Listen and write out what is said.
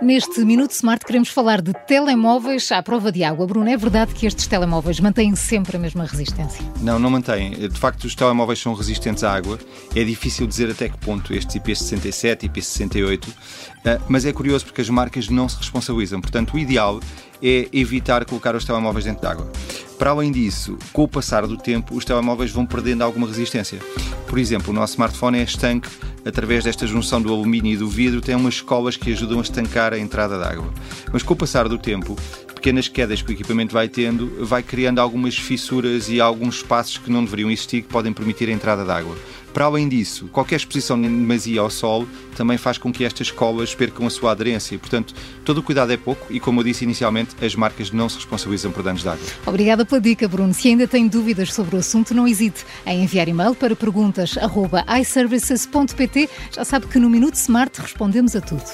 Neste Minuto Smart queremos falar de telemóveis à prova de água. Bruno, é verdade que estes telemóveis mantêm sempre a mesma resistência? Não, não mantêm. De facto, os telemóveis são resistentes à água. É difícil dizer até que ponto estes IP67 e IP68, mas é curioso porque as marcas não se responsabilizam. Portanto, o ideal é evitar colocar os telemóveis dentro de água. Para além disso, com o passar do tempo, os telemóveis vão perdendo alguma resistência. Por exemplo, o nosso smartphone é estanque através desta junção do alumínio e do vidro, tem umas colas que ajudam a estancar a entrada de água. Mas com o passar do tempo, pequenas quedas que o equipamento vai tendo, vai criando algumas fissuras e alguns espaços que não deveriam existir que podem permitir a entrada de água. Para além disso, qualquer exposição demasia ao sol também faz com que estas colas percam a sua aderência. Portanto, todo o cuidado é pouco e, como eu disse inicialmente, as marcas não se responsabilizam por danos de água. Obrigada pela dica, Bruno. Se ainda tem dúvidas sobre o assunto, não hesite em enviar e-mail para perguntas@iservices.pt. Já sabe que no Minuto Smart respondemos a tudo.